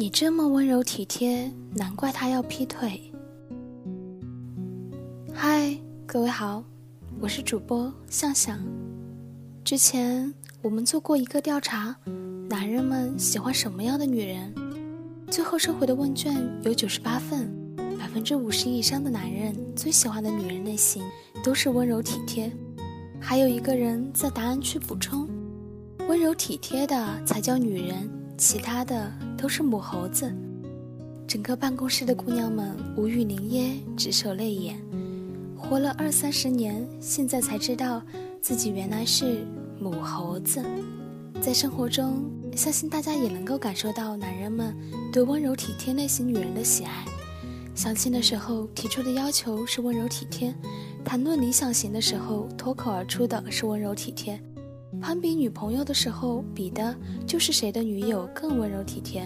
你这么温柔体贴，难怪他要劈腿。嗨，各位好，我是主播向向。之前我们做过一个调查，男人们喜欢什么样的女人？最后收回的问卷有九十八份，百分之五十以上的男人最喜欢的女人类型都是温柔体贴。还有一个人在答案区补充：温柔体贴的才叫女人。其他的都是母猴子，整个办公室的姑娘们无语凝噎，直受泪眼。活了二三十年，现在才知道自己原来是母猴子。在生活中，相信大家也能够感受到男人们对温柔体贴类型女人的喜爱。相亲的时候提出的要求是温柔体贴，谈论理想型的时候脱口而出的是温柔体贴。攀比女朋友的时候，比的就是谁的女友更温柔体贴。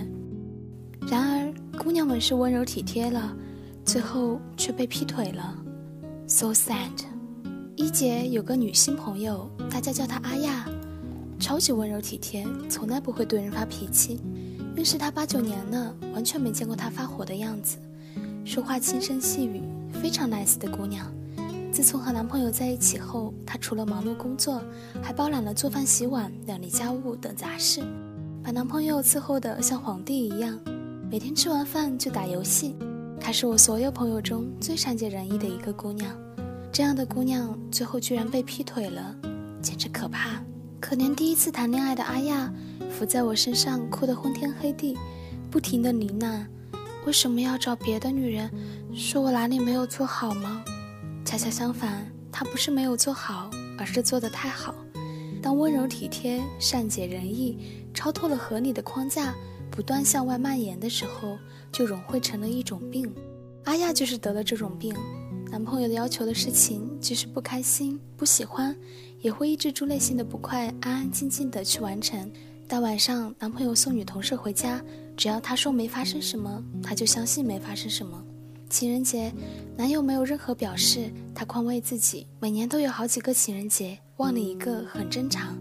然而，姑娘们是温柔体贴了，最后却被劈腿了，so sad。一姐有个女性朋友，大家叫她阿亚，超级温柔体贴，从来不会对人发脾气。认识她八九年了，完全没见过她发火的样子，说话轻声细语，非常 nice 的姑娘。自从和男朋友在一起后，她除了忙碌工作，还包揽了做饭、洗碗、料理家务等杂事，把男朋友伺候得像皇帝一样。每天吃完饭就打游戏。她是我所有朋友中最善解人意的一个姑娘。这样的姑娘最后居然被劈腿了，简直可怕！可怜第一次谈恋爱的阿亚，伏在我身上哭得昏天黑地，不停地呢喃：“为什么要找别的女人？说我哪里没有做好吗？”恰恰相反，他不是没有做好，而是做得太好。当温柔体贴、善解人意超脱了合理的框架，不断向外蔓延的时候，就融汇成了一种病。阿亚就是得了这种病。男朋友要求的事情，即使不开心、不喜欢，也会抑制住内心的不快，安安静静的去完成。到晚上，男朋友送女同事回家，只要他说没发生什么，他就相信没发生什么。情人节，男友没有任何表示，她宽慰自己，每年都有好几个情人节，忘了一个很正常。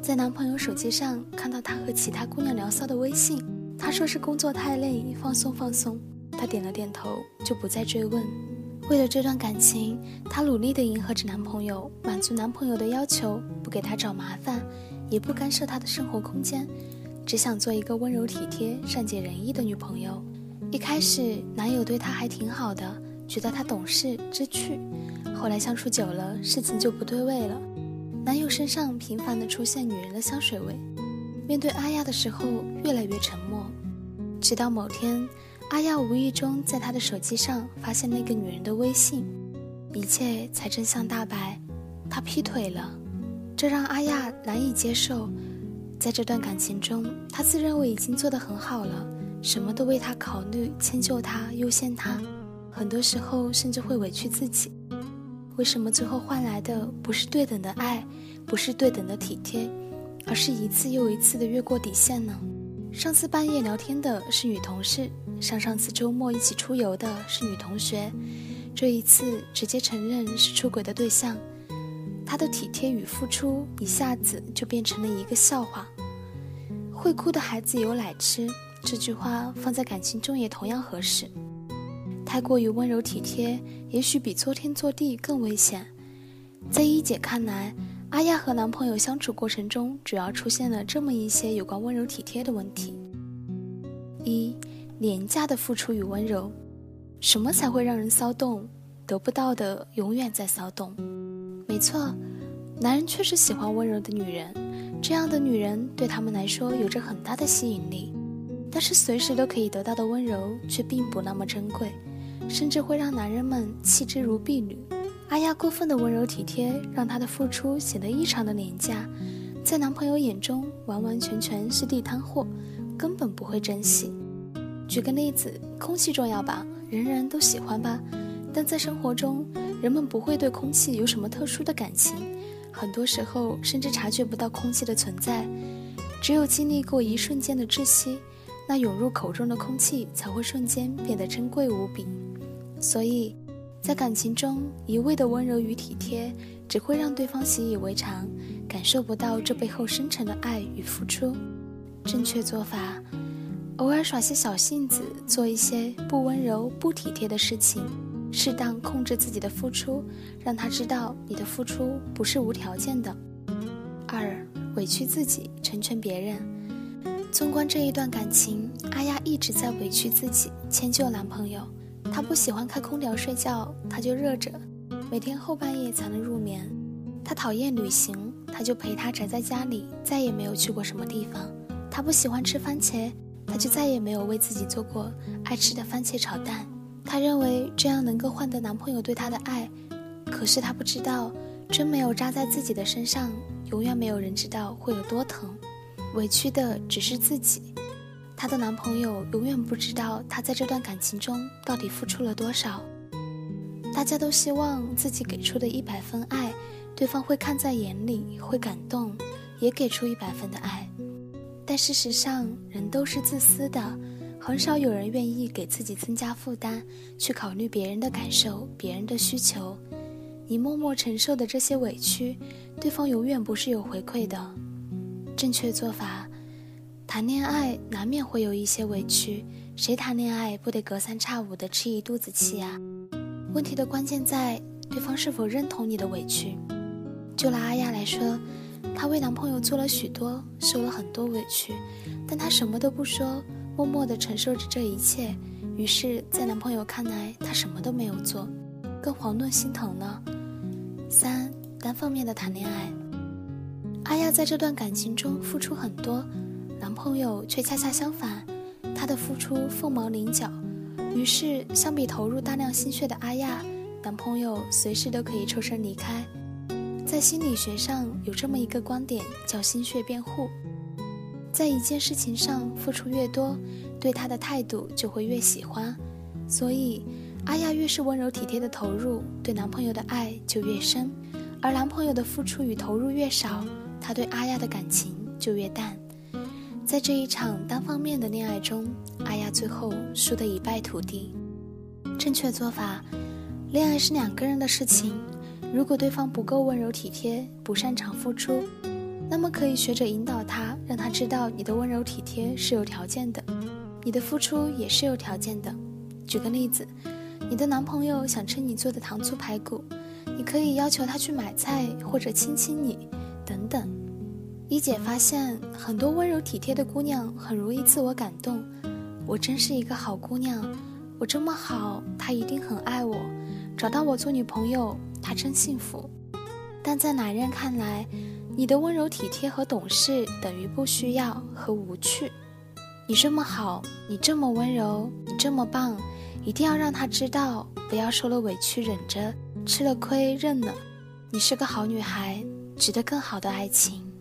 在男朋友手机上看到他和其他姑娘聊骚的微信，他说是工作太累，放松放松。她点了点头，就不再追问。为了这段感情，她努力地迎合着男朋友，满足男朋友的要求，不给他找麻烦，也不干涉他的生活空间，只想做一个温柔体贴、善解人意的女朋友。一开始，男友对她还挺好的，觉得她懂事知趣。后来相处久了，事情就不对味了。男友身上频繁地出现女人的香水味，面对阿亚的时候越来越沉默。直到某天，阿亚无意中在他的手机上发现那个女人的微信，一切才真相大白，他劈腿了。这让阿亚难以接受。在这段感情中，他自认为已经做得很好了。什么都为他考虑，迁就他，优先他，很多时候甚至会委屈自己。为什么最后换来的不是对等的爱，不是对等的体贴，而是一次又一次的越过底线呢？上次半夜聊天的是女同事，上上次周末一起出游的是女同学，这一次直接承认是出轨的对象。他的体贴与付出一下子就变成了一个笑话。会哭的孩子有奶吃。这句话放在感情中也同样合适。太过于温柔体贴，也许比作天作地更危险。在一姐看来，阿亚和男朋友相处过程中，主要出现了这么一些有关温柔体贴的问题：一、廉价的付出与温柔。什么才会让人骚动？得不到的永远在骚动。没错，男人确实喜欢温柔的女人，这样的女人对他们来说有着很大的吸引力。但是随时都可以得到的温柔却并不那么珍贵，甚至会让男人们弃之如敝履。阿亚过分的温柔体贴，让她的付出显得异常的廉价，在男朋友眼中完完全全是地摊货，根本不会珍惜。举个例子，空气重要吧，人人都喜欢吧，但在生活中，人们不会对空气有什么特殊的感情，很多时候甚至察觉不到空气的存在，只有经历过一瞬间的窒息。那涌入口中的空气才会瞬间变得珍贵无比，所以，在感情中一味的温柔与体贴，只会让对方习以为常，感受不到这背后深沉的爱与付出。正确做法：偶尔耍些小性子，做一些不温柔、不体贴的事情，适当控制自己的付出，让他知道你的付出不是无条件的。二，委屈自己，成全别人。纵观这一段感情，阿亚一直在委屈自己，迁就男朋友。她不喜欢开空调睡觉，他就热着，每天后半夜才能入眠。她讨厌旅行，他就陪她宅在家里，再也没有去过什么地方。她不喜欢吃番茄。她就再也没有为自己做过爱吃的番茄炒蛋。她认为这样能够换得男朋友对她的爱，可是她不知道，针没有扎在自己的身上，永远没有人知道会有多疼。委屈的只是自己，她的男朋友永远不知道她在这段感情中到底付出了多少。大家都希望自己给出的一百分爱，对方会看在眼里，会感动，也给出一百分的爱。但事实上，人都是自私的，很少有人愿意给自己增加负担，去考虑别人的感受、别人的需求。你默默承受的这些委屈，对方永远不是有回馈的。正确做法，谈恋爱难免会有一些委屈，谁谈恋爱不得隔三差五的吃一肚子气啊？问题的关键在对方是否认同你的委屈。就拿阿亚来说。她为男朋友做了许多，受了很多委屈，但她什么都不说，默默地承受着这一切。于是，在男朋友看来，她什么都没有做，更遑论心疼呢。三单方面的谈恋爱，阿亚在这段感情中付出很多，男朋友却恰恰相反，他的付出凤毛麟角。于是，相比投入大量心血的阿亚，男朋友随时都可以抽身离开。在心理学上有这么一个观点，叫心血辩护。在一件事情上付出越多，对他的态度就会越喜欢。所以，阿亚越是温柔体贴的投入，对男朋友的爱就越深；而男朋友的付出与投入越少，他对阿亚的感情就越淡。在这一场单方面的恋爱中，阿亚最后输得一败涂地。正确做法，恋爱是两个人的事情。如果对方不够温柔体贴，不擅长付出，那么可以学着引导他，让他知道你的温柔体贴是有条件的，你的付出也是有条件的。举个例子，你的男朋友想吃你做的糖醋排骨，你可以要求他去买菜或者亲亲你，等等。一姐发现很多温柔体贴的姑娘很容易自我感动，我真是一个好姑娘，我这么好，他一定很爱我，找到我做女朋友。他真幸福，但在男人看来，你的温柔体贴和懂事等于不需要和无趣。你这么好，你这么温柔，你这么棒，一定要让他知道，不要受了委屈忍着，吃了亏认了。你是个好女孩，值得更好的爱情。